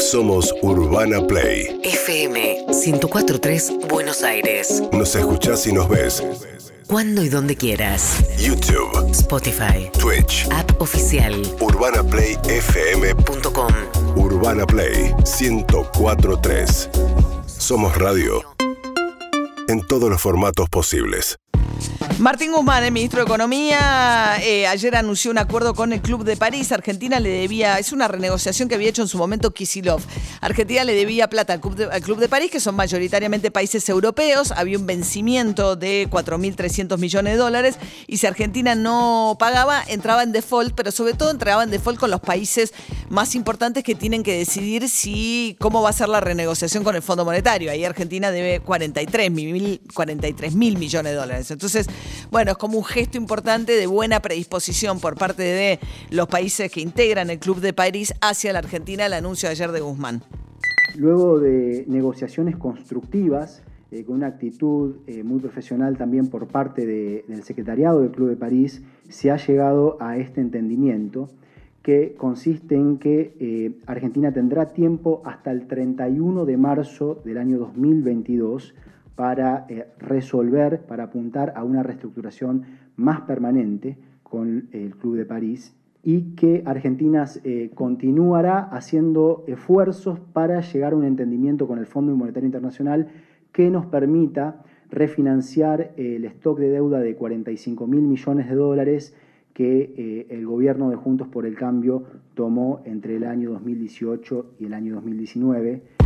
Somos Urbana Play. FM 1043 Buenos Aires. Nos escuchás y nos ves. Cuando y donde quieras. YouTube, Spotify. Twitch, App oficial. UrbanaPlayFM.com. Urbana Play 1043. Somos radio en todos los formatos posibles. Martín Guzmán, el ministro de Economía, eh, ayer anunció un acuerdo con el Club de París. Argentina le debía, es una renegociación que había hecho en su momento Kisilov. Argentina le debía plata al Club, de, París, que son mayoritariamente países europeos. Había un vencimiento de 4.300 millones de dólares y si Argentina no pagaba, entraba en default, pero sobre todo entraba en default con los países más importantes que tienen que decidir si cómo va a ser la renegociación con el Fondo Monetario. Ahí Argentina debe 43 mil, 43 mil millones de dólares. Entonces, bueno, es como un gesto importante de buena predisposición por parte de los países que integran el Club de París hacia la Argentina, el anuncio de ayer de Guzmán. Luego de negociaciones constructivas, eh, con una actitud eh, muy profesional también por parte de- del secretariado del Club de París, se ha llegado a este entendimiento que consiste en que eh, Argentina tendrá tiempo hasta el 31 de marzo del año 2022 para eh, resolver, para apuntar a una reestructuración más permanente con el Club de París y que Argentina eh, continuará haciendo esfuerzos para llegar a un entendimiento con el Fondo Monetario Internacional que nos permita refinanciar el stock de deuda de 45 mil millones de dólares que eh, el gobierno de Juntos por el Cambio tomó entre el año 2018 y el año 2019.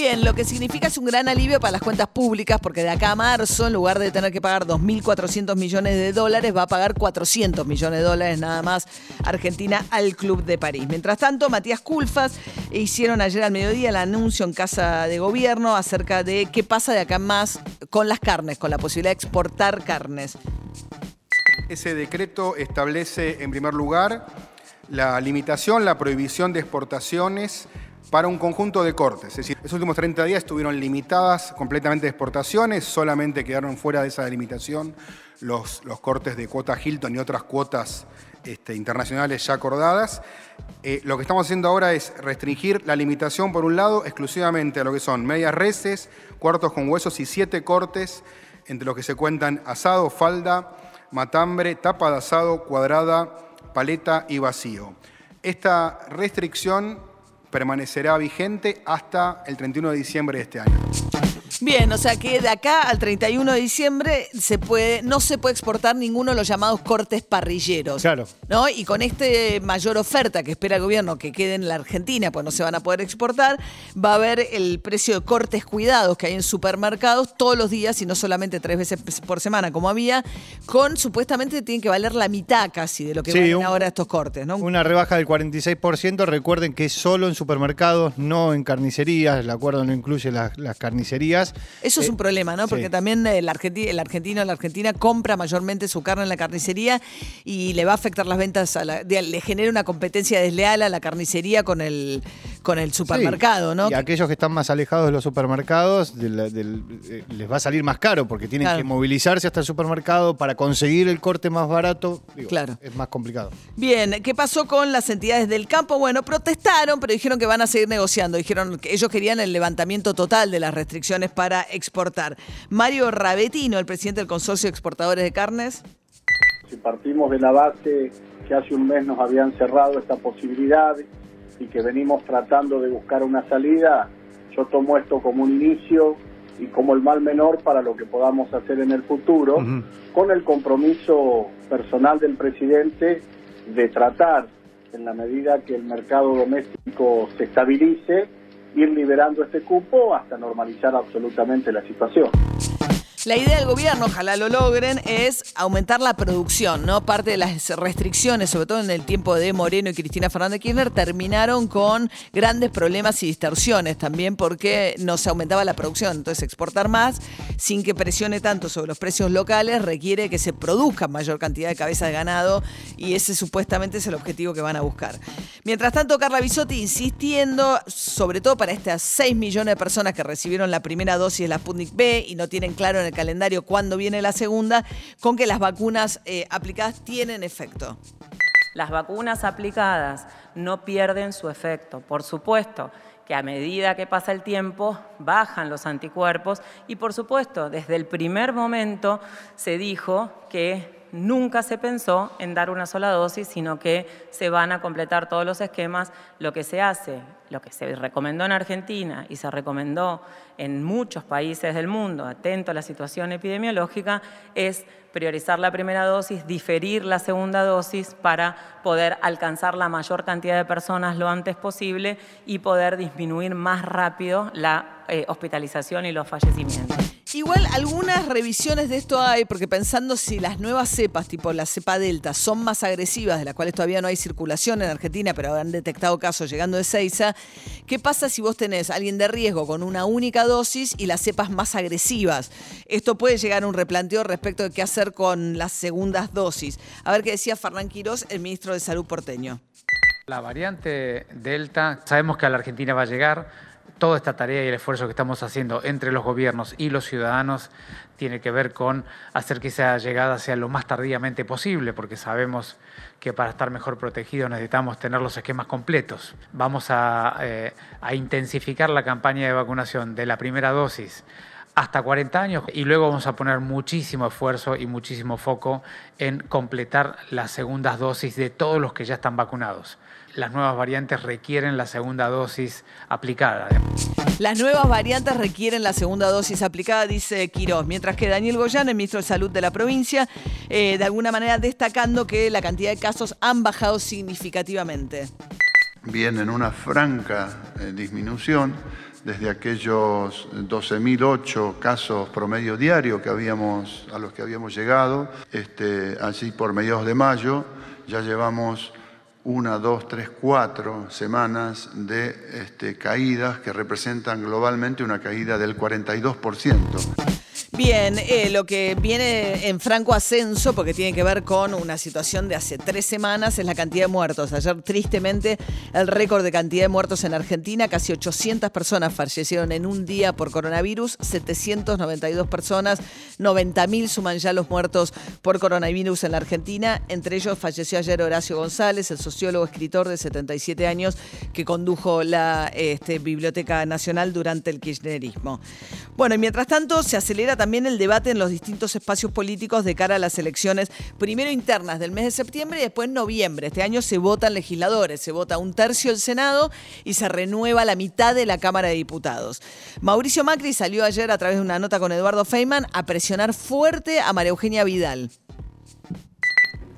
Bien, lo que significa es un gran alivio para las cuentas públicas, porque de acá a marzo, en lugar de tener que pagar 2.400 millones de dólares, va a pagar 400 millones de dólares nada más Argentina al Club de París. Mientras tanto, Matías Culfas hicieron ayer al mediodía el anuncio en Casa de Gobierno acerca de qué pasa de acá más con las carnes, con la posibilidad de exportar carnes. Ese decreto establece, en primer lugar, la limitación, la prohibición de exportaciones para un conjunto de cortes. Es decir, esos últimos 30 días estuvieron limitadas completamente exportaciones, solamente quedaron fuera de esa delimitación los, los cortes de cuota Hilton y otras cuotas este, internacionales ya acordadas. Eh, lo que estamos haciendo ahora es restringir la limitación, por un lado, exclusivamente a lo que son medias reses, cuartos con huesos y siete cortes, entre los que se cuentan asado, falda, matambre, tapa de asado, cuadrada, paleta y vacío. Esta restricción permanecerá vigente hasta el 31 de diciembre de este año. Bien, o sea que de acá al 31 de diciembre se puede, no se puede exportar ninguno de los llamados cortes parrilleros. Claro. ¿no? Y con este mayor oferta que espera el gobierno que quede en la Argentina, pues no se van a poder exportar, va a haber el precio de cortes cuidados que hay en supermercados todos los días y no solamente tres veces por semana como había, con supuestamente tienen que valer la mitad casi de lo que Sí, valen un- ahora estos cortes, ¿no? Una rebaja del 46%. Recuerden que es solo en supermercados, no en carnicerías. El acuerdo no incluye las, las carnicerías. Eso es Eh, un problema, ¿no? Porque sí. también el, argenti- el argentino la argentina compra mayormente su carne en la carnicería y le va a afectar las ventas, a la- le genera una competencia desleal a la carnicería con el, con el supermercado, Sí, ¿no? Y aquellos que están más alejados de los supermercados del- del- eh, les va a salir más caro porque tienen Claro. que movilizarse hasta el supermercado para conseguir el corte más barato. Digo, Claro. Es más complicado. Bien, ¿qué pasó con las entidades del campo? Bueno, protestaron, pero dijeron que van a seguir negociando. Dijeron que ellos querían el levantamiento total de las restricciones para exportar. Mario Rabetino, el presidente del Consorcio de Exportadores de Carnes. Si partimos de la base que hace un mes nos habían cerrado esta posibilidad y que venimos tratando de buscar una salida, yo tomo esto como un inicio y como el mal menor para lo que podamos hacer en el futuro, con el compromiso personal del presidente de tratar, en la medida que el mercado doméstico se estabilice, ir liberando este cupo hasta normalizar absolutamente la situación. La idea del gobierno, ojalá lo logren, es aumentar la producción, ¿no? Parte de las restricciones, sobre todo en el tiempo de Moreno y Cristina Fernández Kirchner, terminaron con grandes problemas y distorsiones también porque no se aumentaba la producción. Entonces, exportar más sin que presione tanto sobre los precios locales requiere que se produzca mayor cantidad de cabezas de ganado y ese supuestamente es el objetivo que van a buscar. Mientras tanto, Carla Bisotti insistiendo, sobre todo para estas 6 millones de personas que recibieron la primera dosis de la Sputnik B y no tienen claro en el calendario cuándo viene la segunda, con que las vacunas eh, aplicadas tienen efecto. Las vacunas aplicadas no pierden su efecto. Por supuesto que a medida que pasa el tiempo bajan los anticuerpos y por supuesto desde el primer momento se dijo que nunca se pensó en dar una sola dosis, sino que se van a completar todos los esquemas. Lo que se hace, lo que se recomendó en Argentina y se recomendó en muchos países del mundo, atento a la situación epidemiológica, es priorizar la primera dosis, diferir la segunda dosis para poder alcanzar la mayor cantidad de personas lo antes posible y poder disminuir más rápido la eh, hospitalización y los fallecimientos. Igual algunas revisiones de esto hay, porque pensando si las nuevas cepas, tipo la cepa Delta, son más agresivas, de las cuales todavía no hay circulación en Argentina, pero han detectado casos llegando de Seiza, ¿qué pasa si vos tenés a alguien de riesgo con una única dosis y las cepas más agresivas? Esto puede llegar a un replanteo respecto de qué hacer con las segundas dosis. A ver qué decía Fernán Quirós, el ministro de Salud porteño. La variante Delta, sabemos que a la Argentina va a llegar toda esta tarea y el esfuerzo que estamos haciendo entre los gobiernos y los ciudadanos tiene que ver con hacer que esa llegada sea lo más tardíamente posible, porque sabemos que para estar mejor protegidos necesitamos tener los esquemas completos. Vamos a, eh, a intensificar la campaña de vacunación de la primera dosis hasta 40 años y luego vamos a poner muchísimo esfuerzo y muchísimo foco en completar las segundas dosis de todos los que ya están vacunados las nuevas variantes requieren la segunda dosis aplicada. Las nuevas variantes requieren la segunda dosis aplicada, dice Quirós, mientras que Daniel Goyán, el ministro de Salud de la provincia, eh, de alguna manera destacando que la cantidad de casos han bajado significativamente. Viene en una franca eh, disminución desde aquellos 12.008 casos promedio diario que habíamos, a los que habíamos llegado, este, allí por mediados de mayo, ya llevamos una, dos, tres, cuatro semanas de este, caídas que representan globalmente una caída del 42%. Bien, eh, lo que viene en franco ascenso, porque tiene que ver con una situación de hace tres semanas, es la cantidad de muertos. Ayer, tristemente, el récord de cantidad de muertos en Argentina, casi 800 personas fallecieron en un día por coronavirus, 792 personas, 90.000 suman ya los muertos por coronavirus en la Argentina. Entre ellos falleció ayer Horacio González, el sociólogo escritor de 77 años que condujo la este, Biblioteca Nacional durante el kirchnerismo. Bueno, y mientras tanto se acelera también también el debate en los distintos espacios políticos de cara a las elecciones, primero internas del mes de septiembre y después noviembre. Este año se votan legisladores, se vota un tercio del Senado y se renueva la mitad de la Cámara de Diputados. Mauricio Macri salió ayer a través de una nota con Eduardo Feynman a presionar fuerte a María Eugenia Vidal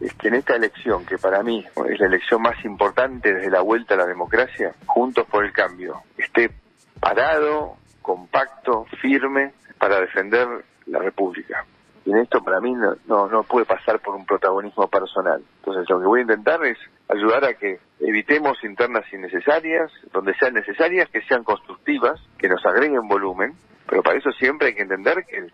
es que en esta elección, que para mí es la elección más importante desde la vuelta a la democracia, Juntos por el Cambio, esté parado, compacto, firme para defender la República. Y en esto para mí no, no, puede pasar por un protagonismo personal. Entonces lo que voy a intentar es ayudar a que evitemos internas innecesarias, donde sean necesarias, que sean constructivas, que nos agreguen volumen, pero para eso siempre hay que entender que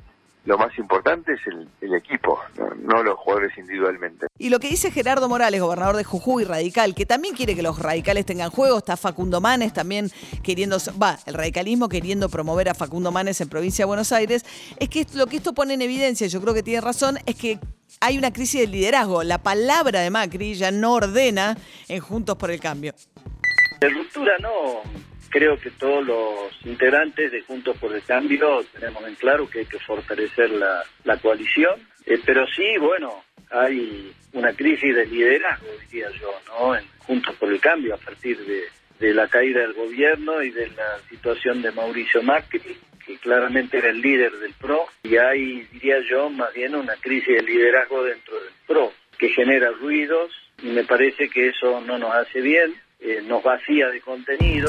lo más importante es el, equipo, ¿no? los jugadores individualmente. Y lo que dice Gerardo Morales, gobernador de Jujuy, radical, que también quiere que los radicales tengan juego, está Facundo Manes también queriendo, va, el radicalismo queriendo promover a Facundo Manes en provincia de Buenos Aires, es que lo que esto pone en evidencia, yo creo que tiene razón, es que hay una crisis de liderazgo. La palabra de Macri ya no ordena en Juntos por el Cambio. De ruptura no, creo que todos los integrantes de Juntos por el Cambio tenemos en claro que hay que fortalecer la, coalición, eh, pero sí, bueno, hay una crisis de liderazgo, diría yo, ¿no? En Juntos por el Cambio, a partir de, de la caída del gobierno y de la situación de Mauricio Macri, que claramente era el líder del PRO, y hay, diría yo, más bien una crisis de liderazgo dentro del PRO, que genera ruidos, y me parece que eso no nos hace bien, eh, nos vacía de contenido.